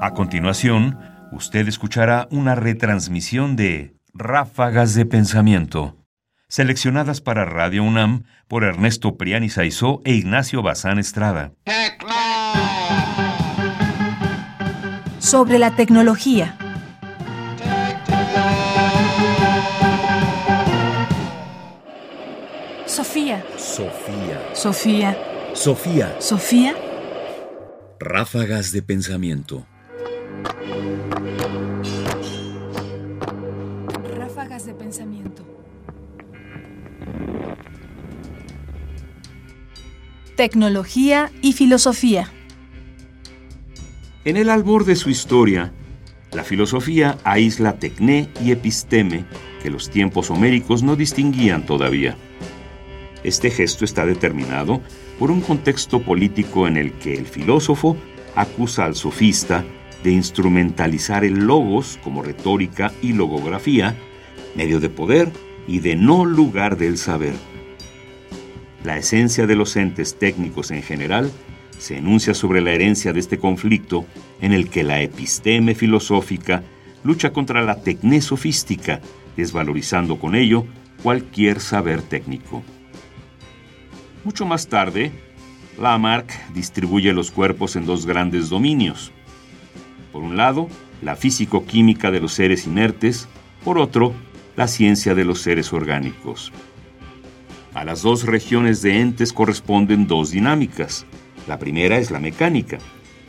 A continuación, usted escuchará una retransmisión de Ráfagas de Pensamiento, seleccionadas para Radio UNAM por Ernesto Priani Saizó e Ignacio Bazán Estrada. Sobre la tecnología. Sofía. Sofía. Sofía. Sofía. Sofía. Ráfagas de pensamiento. Ráfagas de pensamiento. Tecnología y filosofía. En el albor de su historia, la filosofía aísla tecné y episteme que los tiempos homéricos no distinguían todavía. Este gesto está determinado por un contexto político en el que el filósofo acusa al sofista de instrumentalizar el logos como retórica y logografía, medio de poder y de no lugar del saber. La esencia de los entes técnicos en general se enuncia sobre la herencia de este conflicto en el que la episteme filosófica lucha contra la tecné sofística, desvalorizando con ello cualquier saber técnico. Mucho más tarde, Lamarck distribuye los cuerpos en dos grandes dominios. Por un lado, la físico-química de los seres inertes, por otro, la ciencia de los seres orgánicos. A las dos regiones de entes corresponden dos dinámicas. La primera es la mecánica,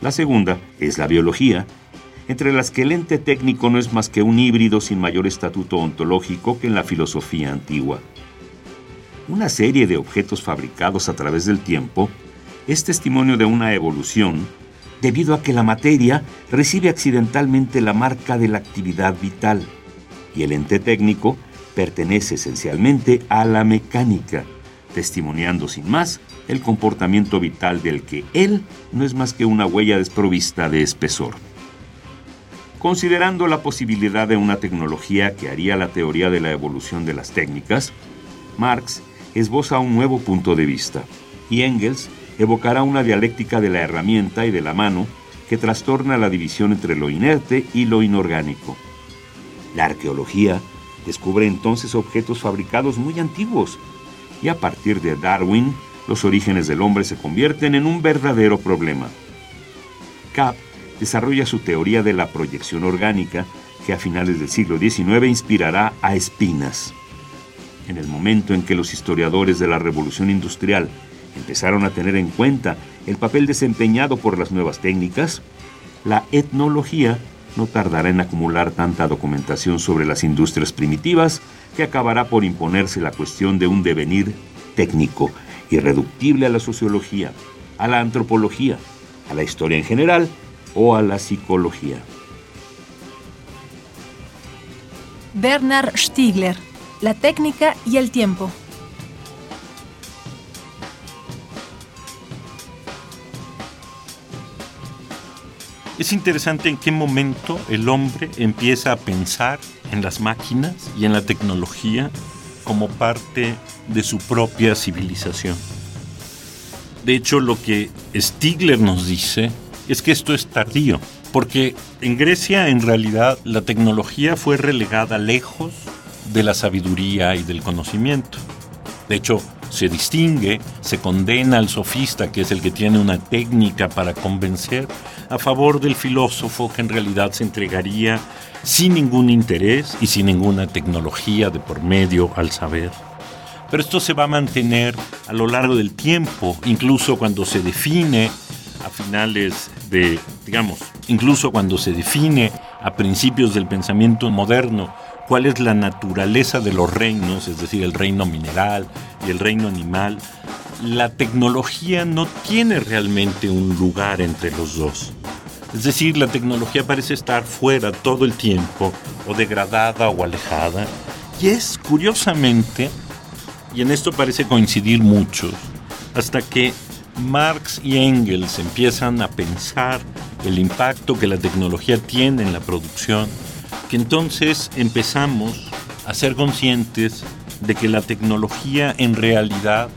la segunda es la biología, entre las que el ente técnico no es más que un híbrido sin mayor estatuto ontológico que en la filosofía antigua una serie de objetos fabricados a través del tiempo es testimonio de una evolución debido a que la materia recibe accidentalmente la marca de la actividad vital y el ente técnico pertenece esencialmente a la mecánica, testimoniando sin más el comportamiento vital del que él no es más que una huella desprovista de espesor. Considerando la posibilidad de una tecnología que haría la teoría de la evolución de las técnicas, Marx esboza un nuevo punto de vista, y Engels evocará una dialéctica de la herramienta y de la mano que trastorna la división entre lo inerte y lo inorgánico. La arqueología descubre entonces objetos fabricados muy antiguos, y a partir de Darwin, los orígenes del hombre se convierten en un verdadero problema. Kapp desarrolla su teoría de la proyección orgánica que a finales del siglo XIX inspirará a Espinas en el momento en que los historiadores de la Revolución Industrial empezaron a tener en cuenta el papel desempeñado por las nuevas técnicas, la etnología no tardará en acumular tanta documentación sobre las industrias primitivas que acabará por imponerse la cuestión de un devenir técnico, irreductible a la sociología, a la antropología, a la historia en general o a la psicología. Bernard Stiegler la técnica y el tiempo. Es interesante en qué momento el hombre empieza a pensar en las máquinas y en la tecnología como parte de su propia civilización. De hecho, lo que Stigler nos dice es que esto es tardío, porque en Grecia en realidad la tecnología fue relegada lejos de la sabiduría y del conocimiento. De hecho, se distingue, se condena al sofista, que es el que tiene una técnica para convencer, a favor del filósofo que en realidad se entregaría sin ningún interés y sin ninguna tecnología de por medio al saber. Pero esto se va a mantener a lo largo del tiempo, incluso cuando se define a finales de, digamos, incluso cuando se define a principios del pensamiento moderno cuál es la naturaleza de los reinos, es decir, el reino mineral y el reino animal, la tecnología no tiene realmente un lugar entre los dos. Es decir, la tecnología parece estar fuera todo el tiempo, o degradada o alejada. Y es curiosamente, y en esto parece coincidir muchos, hasta que Marx y Engels empiezan a pensar el impacto que la tecnología tiene en la producción, que entonces empezamos a ser conscientes de que la tecnología en realidad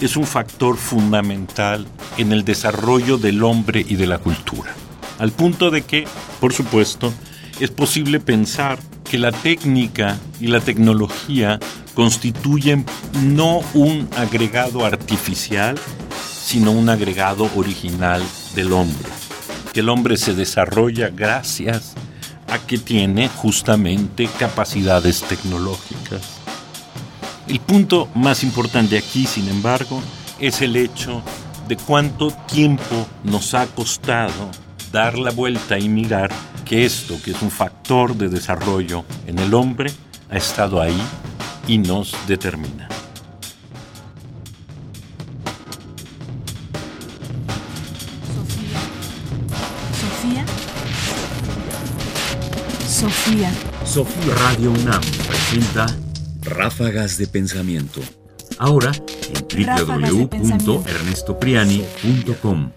es un factor fundamental en el desarrollo del hombre y de la cultura. al punto de que, por supuesto, es posible pensar que la técnica y la tecnología constituyen no un agregado artificial, sino un agregado original del hombre. Que el hombre se desarrolla gracias a que tiene justamente capacidades tecnológicas. El punto más importante aquí, sin embargo, es el hecho de cuánto tiempo nos ha costado dar la vuelta y mirar que esto, que es un factor de desarrollo en el hombre, ha estado ahí y nos determina. Sofía. Sofía Radio UNAM presenta Ráfagas de Pensamiento. Ahora en www.ernestopriani.com.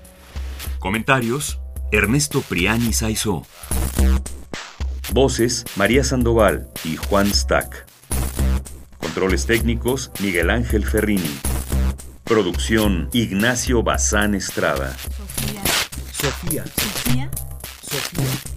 Comentarios: Ernesto Priani Saizó. Voces, María Sandoval y Juan Stack. Controles técnicos, Miguel Ángel Ferrini. Producción, Ignacio Bazán Estrada. Sofía. Sofía. Sofía. Sofía.